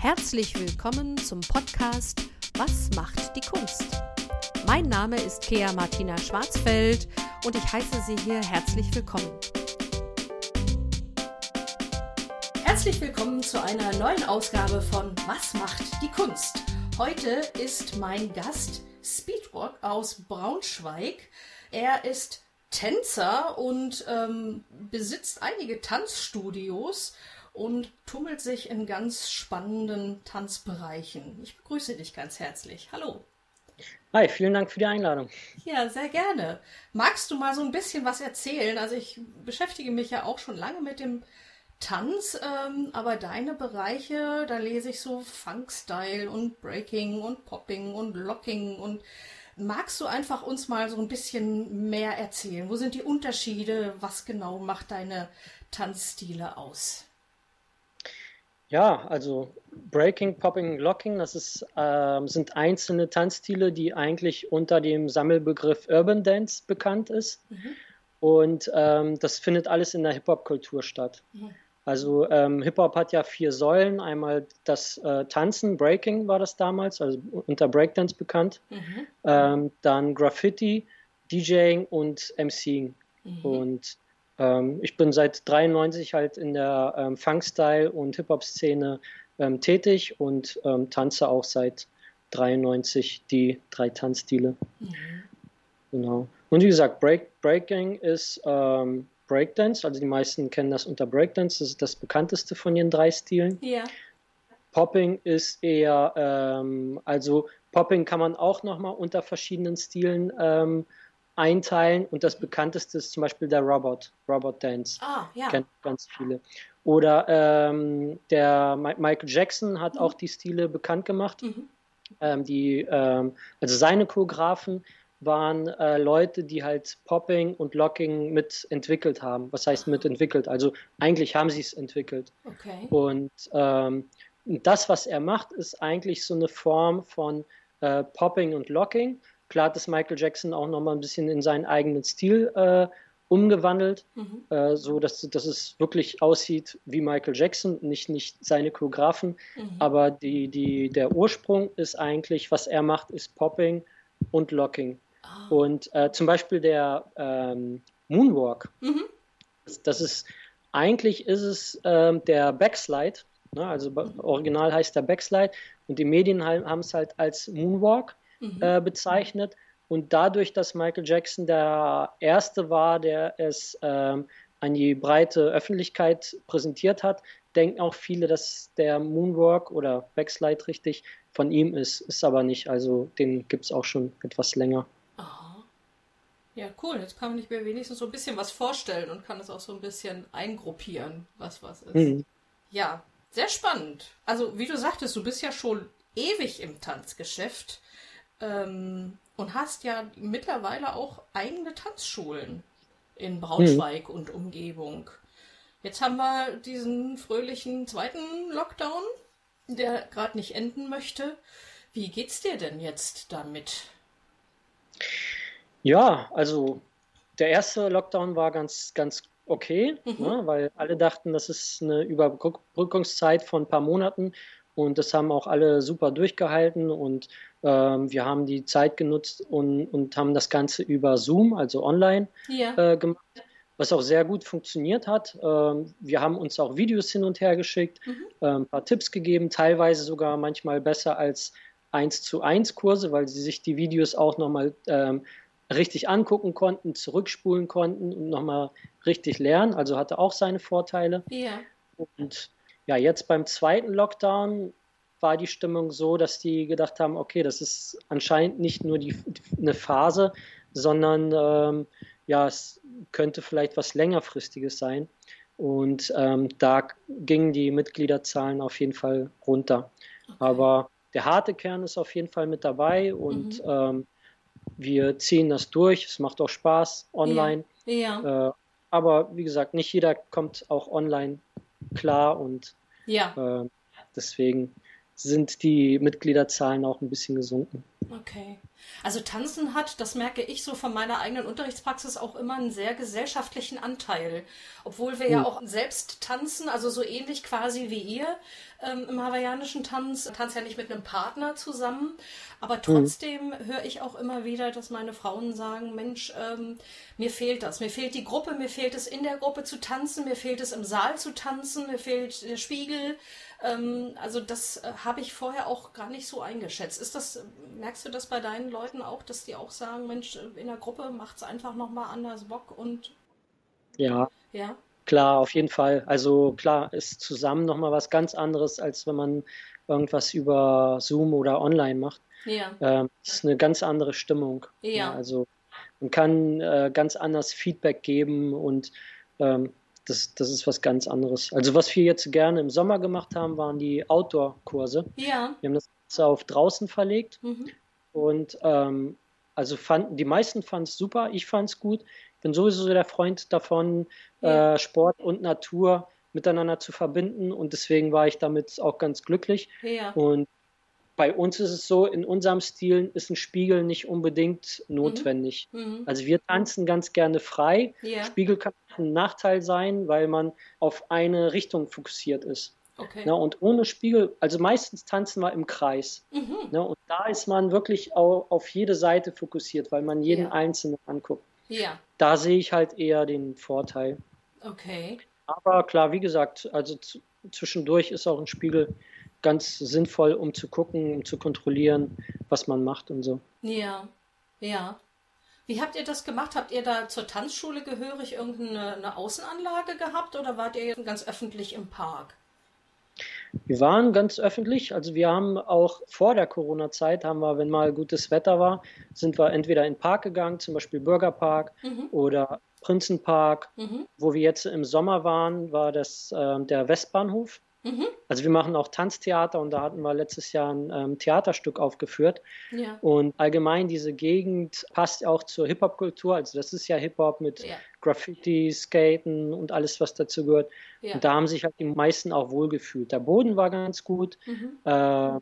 Herzlich willkommen zum Podcast Was macht die Kunst? Mein Name ist Kea Martina Schwarzfeld und ich heiße Sie hier herzlich willkommen. Herzlich willkommen zu einer neuen Ausgabe von Was macht die Kunst? Heute ist mein Gast Speedwalk aus Braunschweig. Er ist Tänzer und ähm, besitzt einige Tanzstudios und tummelt sich in ganz spannenden Tanzbereichen. Ich begrüße dich ganz herzlich. Hallo. Hi, vielen Dank für die Einladung. Ja, sehr gerne. Magst du mal so ein bisschen was erzählen? Also ich beschäftige mich ja auch schon lange mit dem Tanz, ähm, aber deine Bereiche, da lese ich so Funk-Style und Breaking und Popping und Locking und magst du einfach uns mal so ein bisschen mehr erzählen? Wo sind die Unterschiede? Was genau macht deine Tanzstile aus? Ja, also Breaking, Popping, Locking, das ist, äh, sind einzelne Tanzstile, die eigentlich unter dem Sammelbegriff Urban Dance bekannt ist. Mhm. Und ähm, das findet alles in der Hip-Hop-Kultur statt. Mhm. Also ähm, Hip-Hop hat ja vier Säulen. Einmal das äh, Tanzen, Breaking war das damals, also unter Breakdance bekannt. Mhm. Ähm, dann Graffiti, DJing und MCing. Mhm. Und ähm, ich bin seit 93 halt in der ähm, Funk-Style und Hip-Hop-Szene ähm, tätig und ähm, tanze auch seit 93 die drei Tanzstile. Mhm. Genau. Und wie gesagt, Break, Breaking ist ähm, Breakdance, also die meisten kennen das unter Breakdance, das ist das bekannteste von den drei Stilen. Ja. Popping ist eher, ähm, also Popping kann man auch nochmal unter verschiedenen Stilen ähm, einteilen und das bekannteste ist zum Beispiel der Robot, Robot Dance. Ah, ja. Kennt ganz viele. Oder ähm, der Michael Jackson hat mhm. auch die Stile bekannt gemacht. Mhm. Ähm, die, ähm, also seine Choreografen waren äh, Leute, die halt Popping und Locking mitentwickelt haben. Was heißt mitentwickelt? Also eigentlich haben sie es entwickelt. Okay. Und ähm, das, was er macht, ist eigentlich so eine Form von äh, Popping und Locking Klar hat es Michael Jackson auch nochmal ein bisschen in seinen eigenen Stil äh, umgewandelt, mhm. äh, so dass, dass es wirklich aussieht wie Michael Jackson, nicht, nicht seine Choreografen. Mhm. Aber die, die, der Ursprung ist eigentlich, was er macht, ist Popping und Locking. Oh. Und äh, zum Beispiel der ähm, Moonwalk, mhm. das, das, ist eigentlich ist es ähm, der Backslide, ne? also mhm. original heißt der Backslide und die Medien haben es halt als Moonwalk mhm. äh, bezeichnet. Und dadurch, dass Michael Jackson der Erste war, der es ähm, an die breite Öffentlichkeit präsentiert hat, denken auch viele, dass der Moonwalk oder Backslide richtig von ihm ist. Ist aber nicht. Also den gibt es auch schon etwas länger. Aha. Ja, cool. Jetzt kann man nicht mehr wenigstens so ein bisschen was vorstellen und kann es auch so ein bisschen eingruppieren, was was ist. Mhm. Ja, sehr spannend. Also, wie du sagtest, du bist ja schon ewig im Tanzgeschäft. Ähm, und hast ja mittlerweile auch eigene Tanzschulen in Braunschweig mhm. und Umgebung. Jetzt haben wir diesen fröhlichen zweiten Lockdown, der gerade nicht enden möchte. Wie geht's dir denn jetzt damit? Ja, also der erste Lockdown war ganz, ganz okay, mhm. ne, weil alle dachten, das ist eine Überbrückungszeit von ein paar Monaten und das haben auch alle super durchgehalten und wir haben die Zeit genutzt und, und haben das Ganze über Zoom, also online, ja. äh, gemacht, was auch sehr gut funktioniert hat. Ähm, wir haben uns auch Videos hin und her geschickt, mhm. äh, ein paar Tipps gegeben, teilweise sogar manchmal besser als 1 zu 1 Kurse, weil sie sich die Videos auch nochmal ähm, richtig angucken konnten, zurückspulen konnten und nochmal richtig lernen. Also hatte auch seine Vorteile. Ja. Und ja, jetzt beim zweiten Lockdown war die Stimmung so, dass die gedacht haben, okay, das ist anscheinend nicht nur die, eine Phase, sondern ähm, ja, es könnte vielleicht was längerfristiges sein. Und ähm, da gingen die Mitgliederzahlen auf jeden Fall runter. Okay. Aber der harte Kern ist auf jeden Fall mit dabei und mhm. ähm, wir ziehen das durch. Es macht auch Spaß online. Ja. ja. Äh, aber wie gesagt, nicht jeder kommt auch online klar und ja. äh, deswegen sind die Mitgliederzahlen auch ein bisschen gesunken. Okay. Also Tanzen hat, das merke ich so von meiner eigenen Unterrichtspraxis, auch immer einen sehr gesellschaftlichen Anteil. Obwohl wir hm. ja auch selbst tanzen, also so ähnlich quasi wie ihr ähm, im hawaiianischen Tanz, tanzt ja nicht mit einem Partner zusammen. Aber hm. trotzdem hm. höre ich auch immer wieder, dass meine Frauen sagen, Mensch, ähm, mir fehlt das. Mir fehlt die Gruppe, mir fehlt es in der Gruppe zu tanzen, mir fehlt es im Saal zu tanzen, mir fehlt der Spiegel. Ähm, also das äh, habe ich vorher auch gar nicht so eingeschätzt. Ist das, merkst du das bei deinen Leuten auch, dass die auch sagen, Mensch, in der Gruppe macht es einfach nochmal anders Bock und ja. Ja. Klar, auf jeden Fall. Also klar, ist zusammen nochmal was ganz anderes, als wenn man irgendwas über Zoom oder online macht. Ja. Ähm, ist eine ganz andere Stimmung. Ja. ja also man kann äh, ganz anders Feedback geben und ähm, das, das ist was ganz anderes. Also was wir jetzt gerne im Sommer gemacht haben, waren die Outdoor-Kurse. Ja. Wir haben das auf draußen verlegt mhm. und ähm, also fanden, die meisten fanden es super, ich fand es gut. Ich bin sowieso der Freund davon, ja. äh, Sport und Natur miteinander zu verbinden und deswegen war ich damit auch ganz glücklich. Ja. Und bei uns ist es so, in unserem Stil ist ein Spiegel nicht unbedingt notwendig. Mhm. mhm. Also wir tanzen ganz gerne frei. Ja. Spiegel kann ein Nachteil sein, weil man auf eine Richtung fokussiert ist. Okay. Ne, und ohne Spiegel, also meistens tanzen wir im Kreis. Mhm. Ne, und da ist man wirklich auch auf jede Seite fokussiert, weil man jeden ja. Einzelnen anguckt. Ja. Da sehe ich halt eher den Vorteil. Okay. Aber klar, wie gesagt, also zwischendurch ist auch ein Spiegel ganz sinnvoll, um zu gucken, um zu kontrollieren, was man macht und so. Ja, ja. Wie habt ihr das gemacht? Habt ihr da zur Tanzschule gehörig irgendeine Außenanlage gehabt oder wart ihr ganz öffentlich im Park? Wir waren ganz öffentlich, also wir haben auch vor der Corona-Zeit, haben wir, wenn mal gutes Wetter war, sind wir entweder in den Park gegangen, zum Beispiel Bürgerpark mhm. oder Prinzenpark. Mhm. Wo wir jetzt im Sommer waren, war das äh, der Westbahnhof. Mhm. Also wir machen auch Tanztheater und da hatten wir letztes Jahr ein ähm, Theaterstück aufgeführt. Ja. Und allgemein diese Gegend passt auch zur Hip-Hop-Kultur. Also das ist ja Hip-Hop mit ja. Graffiti, Skaten und alles, was dazu gehört. Ja. Und da haben sich halt die meisten auch wohlgefühlt. Der Boden war ganz gut. Mhm. Äh,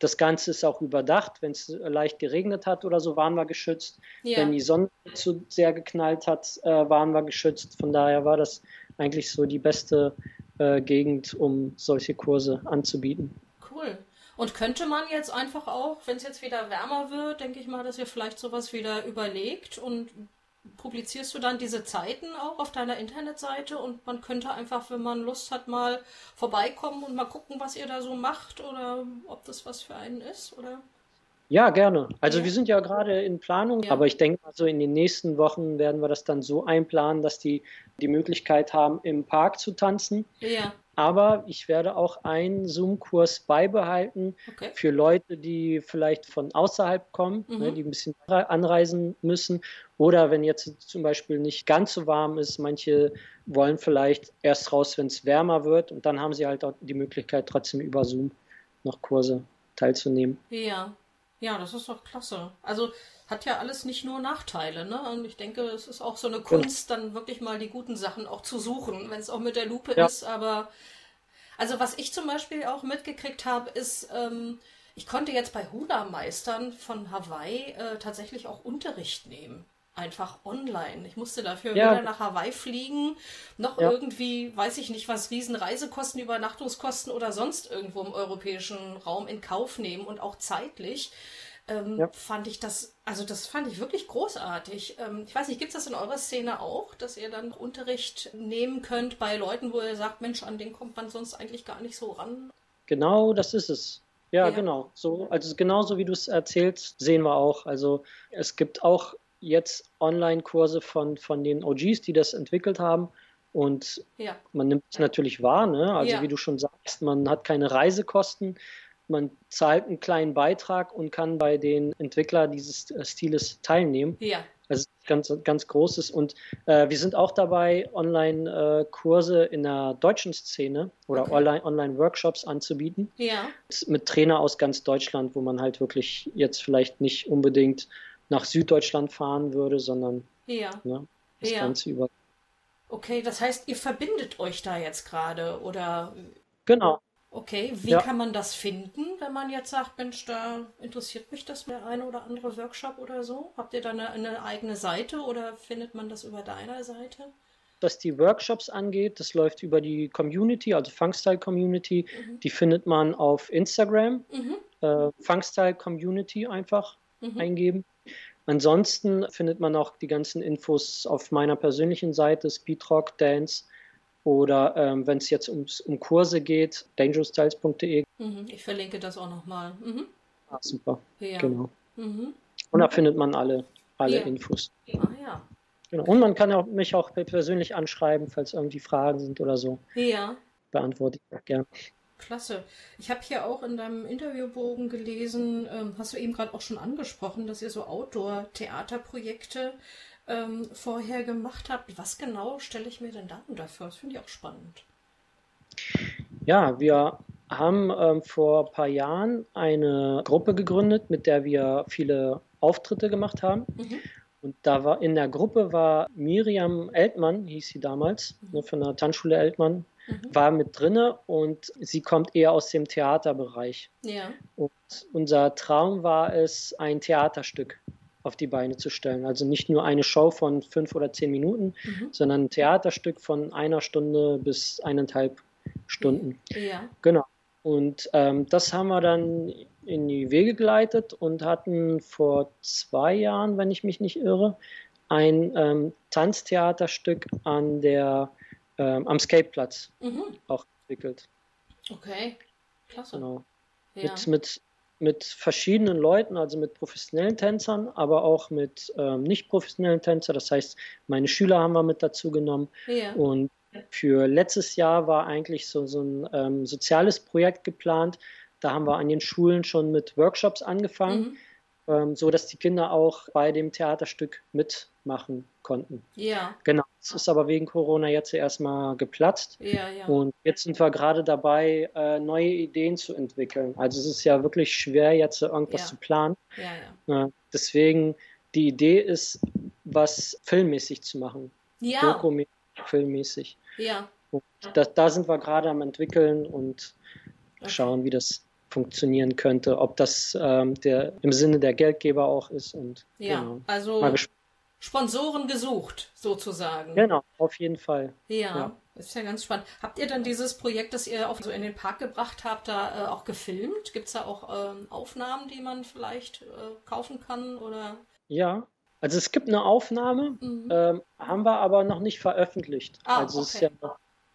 das Ganze ist auch überdacht. Wenn es leicht geregnet hat oder so, waren wir geschützt. Ja. Wenn die Sonne zu sehr geknallt hat, äh, waren wir geschützt. Von daher war das eigentlich so die beste äh, Gegend, um solche Kurse anzubieten. Cool. Und könnte man jetzt einfach auch, wenn es jetzt wieder wärmer wird, denke ich mal, dass ihr vielleicht sowas wieder überlegt und publizierst du dann diese Zeiten auch auf deiner Internetseite und man könnte einfach, wenn man Lust hat, mal vorbeikommen und mal gucken, was ihr da so macht oder ob das was für einen ist, oder? Ja, gerne. Also ja. wir sind ja gerade in Planung, ja. aber ich denke, also in den nächsten Wochen werden wir das dann so einplanen, dass die die Möglichkeit haben, im Park zu tanzen. Ja. Aber ich werde auch einen Zoom-Kurs beibehalten okay. für Leute, die vielleicht von außerhalb kommen, ne, mhm. ne, die ein bisschen anreisen müssen. Oder wenn jetzt zum Beispiel nicht ganz so warm ist, manche wollen vielleicht erst raus, wenn es wärmer wird. Und dann haben sie halt auch die Möglichkeit, trotzdem über Zoom noch Kurse teilzunehmen. Ja, ja, das ist doch klasse. Also hat ja alles nicht nur Nachteile, ne? Und ich denke, es ist auch so eine Kunst, dann wirklich mal die guten Sachen auch zu suchen, wenn es auch mit der Lupe ja. ist. Aber also was ich zum Beispiel auch mitgekriegt habe, ist, ähm, ich konnte jetzt bei Hula-Meistern von Hawaii äh, tatsächlich auch Unterricht nehmen einfach online. Ich musste dafür ja. weder nach Hawaii fliegen, noch ja. irgendwie, weiß ich nicht, was riesen Reisekosten, Übernachtungskosten oder sonst irgendwo im europäischen Raum in Kauf nehmen und auch zeitlich. Ähm, ja. fand ich das, also das fand ich wirklich großartig. Ähm, ich weiß nicht, gibt es das in eurer Szene auch, dass ihr dann Unterricht nehmen könnt bei Leuten, wo ihr sagt, Mensch, an den kommt man sonst eigentlich gar nicht so ran? Genau, das ist es. Ja, ja. genau. So, also genauso wie du es erzählst, sehen wir auch. Also es gibt auch jetzt Online-Kurse von, von den OGs, die das entwickelt haben. Und ja. man nimmt es natürlich wahr, ne? Also ja. wie du schon sagst, man hat keine Reisekosten, man zahlt einen kleinen Beitrag und kann bei den Entwicklern dieses äh, Stiles teilnehmen. Ja. Also ganz, ganz großes. Und äh, wir sind auch dabei, Online-Kurse äh, in der deutschen Szene oder okay. Online-Workshops anzubieten. Ja. Mit Trainer aus ganz Deutschland, wo man halt wirklich jetzt vielleicht nicht unbedingt nach Süddeutschland fahren würde, sondern ja. ne, das ja. Ganze über. Okay, das heißt, ihr verbindet euch da jetzt gerade oder? Genau. Okay, wie ja. kann man das finden, wenn man jetzt sagt, Mensch, da interessiert mich das der eine oder andere Workshop oder so? Habt ihr da eine, eine eigene Seite oder findet man das über deiner Seite? Was die Workshops angeht, das läuft über die Community, also Funkstyle Community. Mhm. Die findet man auf Instagram. Mhm. Äh, Funkstyle Community einfach mhm. eingeben. Ansonsten findet man auch die ganzen Infos auf meiner persönlichen Seite, Speedrock Dance. Oder ähm, wenn es jetzt ums, um Kurse geht, dangerousstyles.de. Mhm, ich verlinke das auch nochmal. Mhm. Ah, super. Ja. Genau. Mhm. Und da findet man alle, alle ja. Infos. Ah ja. Genau. Und man kann auch, mich auch persönlich anschreiben, falls irgendwie Fragen sind oder so. Ja. Beantworte ich auch gerne. Klasse. Ich habe hier auch in deinem Interviewbogen gelesen, ähm, hast du eben gerade auch schon angesprochen, dass ihr so Outdoor-Theaterprojekte ähm, vorher gemacht habt. Was genau stelle ich mir denn darunter vor? Das finde ich auch spannend. Ja, wir haben ähm, vor ein paar Jahren eine Gruppe gegründet, mit der wir viele Auftritte gemacht haben. Mhm. Und da war in der Gruppe war Miriam Eltmann, hieß sie damals, mhm. ne, von der Tanzschule Eltmann, mhm. war mit drinne und sie kommt eher aus dem Theaterbereich. Ja. Und unser Traum war es, ein Theaterstück auf die Beine zu stellen. Also nicht nur eine Show von fünf oder zehn Minuten, mhm. sondern ein Theaterstück von einer Stunde bis eineinhalb Stunden. Ja. Genau. Und ähm, das haben wir dann in die Wege geleitet und hatten vor zwei Jahren, wenn ich mich nicht irre, ein ähm, Tanztheaterstück an der, ähm, am Skateplatz mhm. auch entwickelt. Okay, klasse. Genau. Ja. Mit, mit mit verschiedenen Leuten, also mit professionellen Tänzern, aber auch mit ähm, nicht professionellen Tänzern. Das heißt, meine Schüler haben wir mit dazu genommen. Ja. Und für letztes Jahr war eigentlich so, so ein ähm, soziales Projekt geplant. Da haben wir an den Schulen schon mit Workshops angefangen. Mhm ähm, so dass die Kinder auch bei dem Theaterstück mitmachen konnten. Ja. Genau. Es ist aber wegen Corona jetzt erstmal geplatzt. Ja, ja. Und jetzt sind wir gerade dabei, äh, neue Ideen zu entwickeln. Also es ist ja wirklich schwer, jetzt irgendwas ja. zu planen. Ja, ja. Äh, deswegen, die Idee ist, was filmmäßig zu machen. Ja. Dokumäßig, filmmäßig. Ja. Und da, da sind wir gerade am entwickeln und schauen, wie das funktionieren könnte, ob das ähm, der im Sinne der Geldgeber auch ist und ja, genau. also Sponsoren gesucht sozusagen. Genau, auf jeden Fall. Ja, ja, ist ja ganz spannend. Habt ihr dann dieses Projekt, das ihr auch so in den Park gebracht habt, da äh, auch gefilmt? Gibt es da auch ähm, Aufnahmen, die man vielleicht äh, kaufen kann oder? Ja, also es gibt eine Aufnahme, mhm. ähm, haben wir aber noch nicht veröffentlicht. Ah, also okay. es ist ja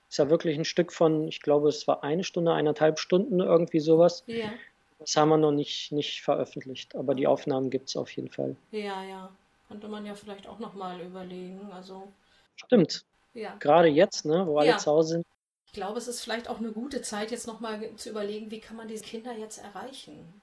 ist ja wirklich ein Stück von, ich glaube, es war eine Stunde, eineinhalb Stunden, irgendwie sowas. Ja. Das haben wir noch nicht, nicht veröffentlicht, aber die Aufnahmen gibt es auf jeden Fall. Ja, ja. Könnte man ja vielleicht auch nochmal überlegen. Also. Stimmt. Ja. Gerade jetzt, ne, wo alle ja. zu Hause sind. Ich glaube, es ist vielleicht auch eine gute Zeit, jetzt nochmal zu überlegen, wie kann man diese Kinder jetzt erreichen.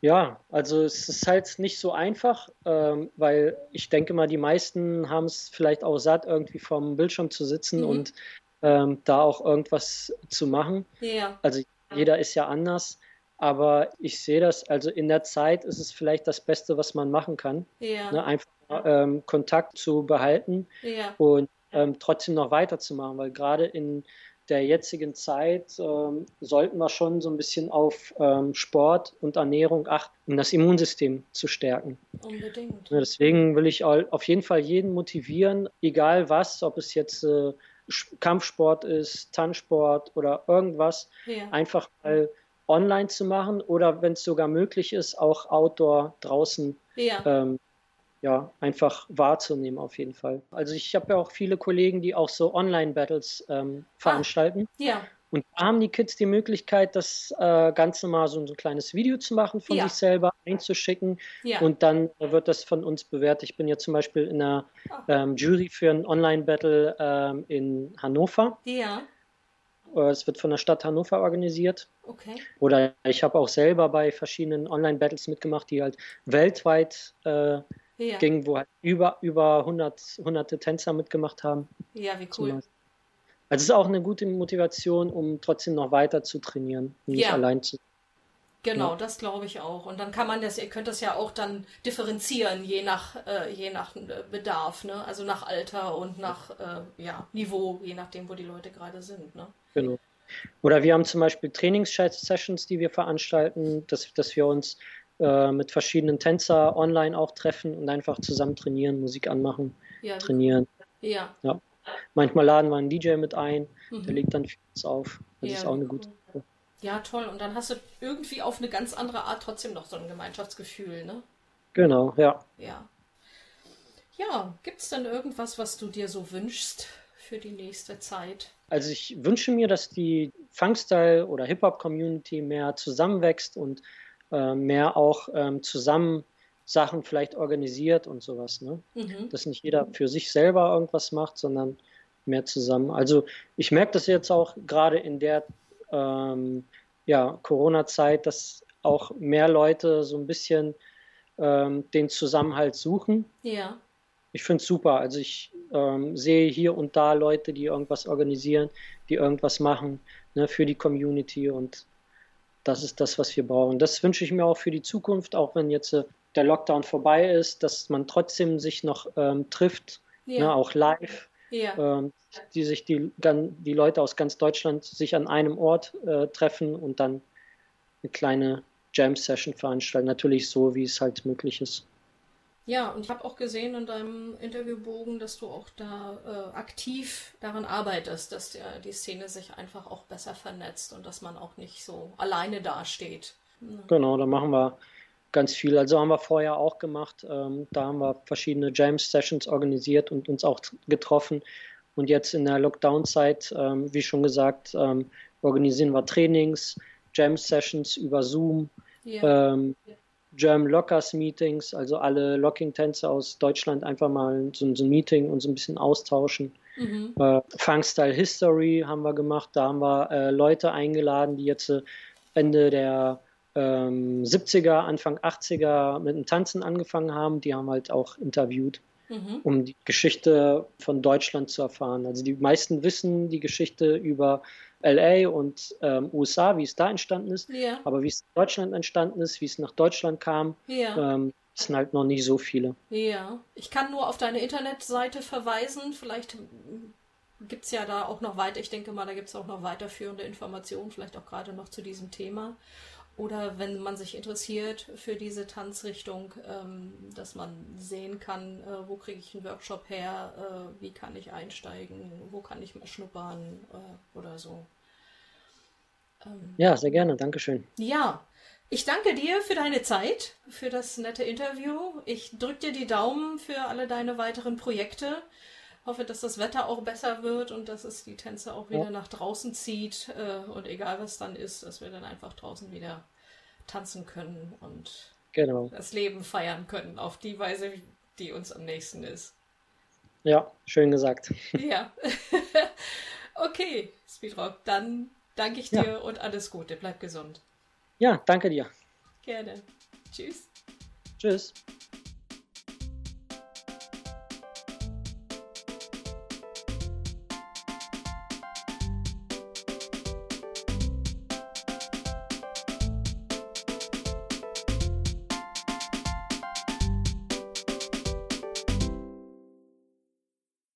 Ja, also es ist halt nicht so einfach, ähm, weil ich denke mal, die meisten haben es vielleicht auch satt, irgendwie vorm Bildschirm zu sitzen mhm. und ähm, da auch irgendwas zu machen. Ja. Also jeder ist ja anders, aber ich sehe das, also in der Zeit ist es vielleicht das Beste, was man machen kann. Ja. Ne, einfach ähm, Kontakt zu behalten ja. und ähm, trotzdem noch weiterzumachen, weil gerade in der jetzigen Zeit ähm, sollten wir schon so ein bisschen auf ähm, Sport und Ernährung achten, um das Immunsystem zu stärken. Unbedingt. Ja, deswegen will ich auf jeden Fall jeden motivieren, egal was, ob es jetzt äh, Kampfsport ist, Tanzsport oder irgendwas, ja. einfach mal online zu machen oder wenn es sogar möglich ist, auch outdoor draußen ja. Ähm, ja, einfach wahrzunehmen auf jeden Fall. Also ich habe ja auch viele Kollegen, die auch so Online-Battles ähm, veranstalten. Ah, ja. Und da haben die Kids die Möglichkeit, das äh, Ganze mal so, so, ein kleines Video zu machen von ja. sich selber, einzuschicken. Ja. Und dann wird das von uns bewertet. Ich bin ja zum Beispiel in der ah. ähm, Jury für ein Online-Battle ähm, in Hannover. Ja. Äh, es wird von der Stadt Hannover organisiert. Okay. Oder ich habe auch selber bei verschiedenen Online-Battles mitgemacht, die halt weltweit äh, ja. gingen, wo halt über, über 100, hunderte Tänzer mitgemacht haben. Ja, wie cool. Also es ist auch eine gute Motivation, um trotzdem noch weiter zu trainieren nicht ja. allein zu. Genau, ja. das glaube ich auch. Und dann kann man das, ihr könnt das ja auch dann differenzieren, je nach, äh, je nach äh, Bedarf, ne? Also nach Alter und nach äh, ja, Niveau, je nachdem, wo die Leute gerade sind, ne? Genau. Oder wir haben zum Beispiel Trainings-Sessions, die wir veranstalten, dass, dass wir uns äh, mit verschiedenen Tänzer online auch treffen und einfach zusammen trainieren, Musik anmachen, ja, trainieren. Ja. ja. Manchmal laden wir einen DJ mit ein, mhm. der legt dann vieles auf. Das ja, ist auch eine gute Sache. Ja, toll. Und dann hast du irgendwie auf eine ganz andere Art trotzdem noch so ein Gemeinschaftsgefühl, ne? Genau, ja. Ja. Ja, gibt es denn irgendwas, was du dir so wünschst für die nächste Zeit? Also ich wünsche mir, dass die Funkstyle- oder Hip-Hop-Community mehr zusammenwächst und äh, mehr auch ähm, zusammen Sachen vielleicht organisiert und sowas. Ne? Mhm. Dass nicht jeder für sich selber irgendwas macht, sondern mehr zusammen. Also ich merke das jetzt auch gerade in der ähm, ja, Corona-Zeit, dass auch mehr Leute so ein bisschen ähm, den Zusammenhalt suchen. Ja. Ich finde es super. Also ich ähm, sehe hier und da Leute, die irgendwas organisieren, die irgendwas machen ne, für die Community und das ist das, was wir brauchen. Das wünsche ich mir auch für die Zukunft, auch wenn jetzt äh, der Lockdown vorbei ist, dass man trotzdem sich noch ähm, trifft, ja. ne, auch live. Ja. Ähm, die sich die, die Leute aus ganz Deutschland sich an einem Ort äh, treffen und dann eine kleine Jam-Session veranstalten. Natürlich so, wie es halt möglich ist. Ja, und ich habe auch gesehen in deinem Interviewbogen, dass du auch da äh, aktiv daran arbeitest, dass der, die Szene sich einfach auch besser vernetzt und dass man auch nicht so alleine dasteht. Mhm. Genau, da machen wir ganz viel. Also haben wir vorher auch gemacht. Ähm, da haben wir verschiedene Jam-Sessions organisiert und uns auch getroffen. Und jetzt in der Lockdown-Zeit, ähm, wie schon gesagt, ähm, organisieren wir Trainings, Jam-Sessions über Zoom. Ähm, German Lockers Meetings, also alle Locking-Tänzer aus Deutschland einfach mal so, so, ein Meeting und so ein bisschen austauschen. Mhm. Äh, Funkstyle History haben wir gemacht, da haben wir äh, Leute eingeladen, die jetzt äh, Ende der ähm, 70er, Anfang 80er mit dem Tanzen angefangen haben, die haben halt auch interviewt, mhm. um die Geschichte von Deutschland zu erfahren. Also die meisten wissen die Geschichte über LA und ähm, USA, wie es da entstanden ist. Ja. Aber wie es in Deutschland entstanden ist, wie es nach Deutschland kam, ja. ähm, sind halt noch nicht so viele. Ja, ich kann nur auf deine Internetseite verweisen. Vielleicht gibt es ja da auch noch weiter, ich denke mal, da gibt es auch noch weiterführende Informationen, vielleicht auch gerade noch zu diesem Thema. Oder wenn man sich interessiert für diese Tanzrichtung, ähm, dass man sehen kann, äh, wo kriege ich einen Workshop her, äh, wie kann ich einsteigen, wo kann ich mal schnuppern äh, oder so. Ähm, ja, sehr gerne, Dankeschön. Ja, ich danke dir für deine Zeit, für das nette Interview. Ich drücke dir die Daumen für alle deine weiteren Projekte hoffe, dass das Wetter auch besser wird und dass es die Tänzer auch wieder ja. nach draußen zieht. Äh, und egal was dann ist, dass wir dann einfach draußen wieder tanzen können und genau. das Leben feiern können auf die Weise, die uns am nächsten ist. Ja, schön gesagt. Ja. okay, Speedrock, dann danke ich dir ja. und alles Gute. Bleib gesund. Ja, danke dir. Gerne. Tschüss. Tschüss.